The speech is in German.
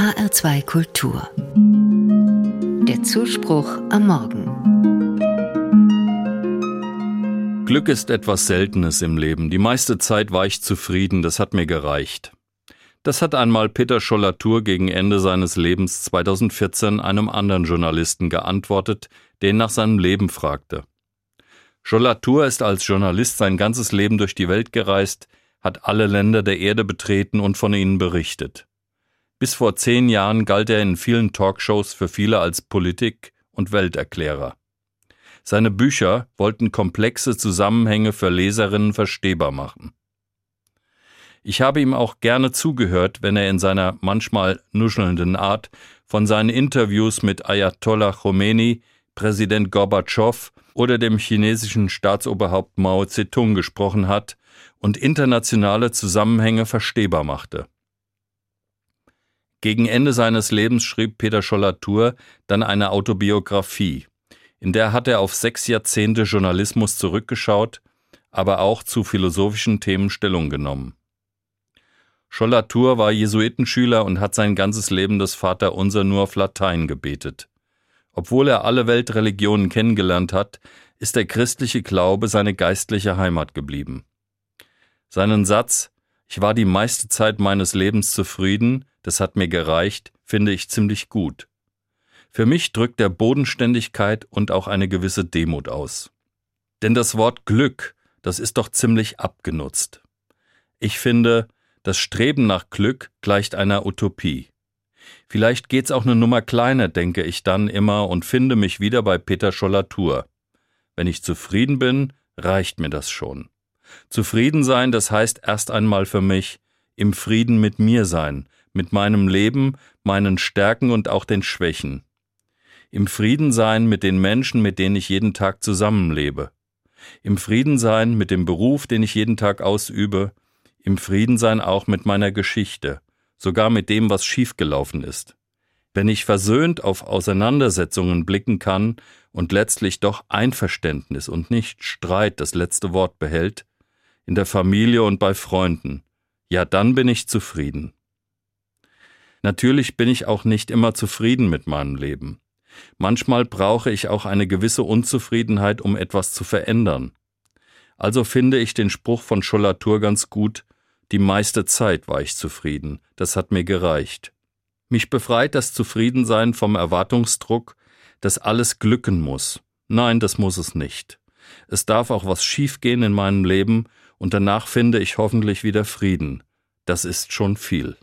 HR2 Kultur. Der Zuspruch am Morgen. Glück ist etwas Seltenes im Leben. Die meiste Zeit war ich zufrieden, das hat mir gereicht. Das hat einmal Peter Schollatur gegen Ende seines Lebens 2014 einem anderen Journalisten geantwortet, der nach seinem Leben fragte. Schollatur ist als Journalist sein ganzes Leben durch die Welt gereist, hat alle Länder der Erde betreten und von ihnen berichtet. Bis vor zehn Jahren galt er in vielen Talkshows für viele als Politik- und Welterklärer. Seine Bücher wollten komplexe Zusammenhänge für Leserinnen verstehbar machen. Ich habe ihm auch gerne zugehört, wenn er in seiner manchmal nuschelnden Art von seinen Interviews mit Ayatollah Khomeini, Präsident Gorbatschow oder dem chinesischen Staatsoberhaupt Mao Zedong gesprochen hat und internationale Zusammenhänge verstehbar machte. Gegen Ende seines Lebens schrieb Peter Schollatur dann eine Autobiografie. In der hat er auf sechs Jahrzehnte Journalismus zurückgeschaut, aber auch zu philosophischen Themen Stellung genommen. Schollatur war Jesuitenschüler und hat sein ganzes Leben das Vaterunser nur auf Latein gebetet. Obwohl er alle Weltreligionen kennengelernt hat, ist der christliche Glaube seine geistliche Heimat geblieben. Seinen Satz Ich war die meiste Zeit meines Lebens zufrieden, das hat mir gereicht, finde ich ziemlich gut. Für mich drückt er Bodenständigkeit und auch eine gewisse Demut aus. Denn das Wort Glück, das ist doch ziemlich abgenutzt. Ich finde, das Streben nach Glück gleicht einer Utopie. Vielleicht geht's auch eine Nummer kleiner, denke ich dann immer und finde mich wieder bei Peter Schollatur. Wenn ich zufrieden bin, reicht mir das schon. Zufrieden sein, das heißt erst einmal für mich im Frieden mit mir sein, mit meinem Leben, meinen Stärken und auch den Schwächen. Im Frieden sein mit den Menschen, mit denen ich jeden Tag zusammenlebe. Im Frieden sein mit dem Beruf, den ich jeden Tag ausübe. Im Frieden sein auch mit meiner Geschichte, sogar mit dem, was schiefgelaufen ist. Wenn ich versöhnt auf Auseinandersetzungen blicken kann und letztlich doch Einverständnis und nicht Streit das letzte Wort behält, in der Familie und bei Freunden, ja dann bin ich zufrieden. Natürlich bin ich auch nicht immer zufrieden mit meinem Leben. Manchmal brauche ich auch eine gewisse Unzufriedenheit, um etwas zu verändern. Also finde ich den Spruch von Schollatur ganz gut, die meiste Zeit war ich zufrieden, das hat mir gereicht. Mich befreit das Zufriedensein vom Erwartungsdruck, dass alles glücken muss. Nein, das muss es nicht. Es darf auch was schiefgehen in meinem Leben und danach finde ich hoffentlich wieder Frieden. Das ist schon viel.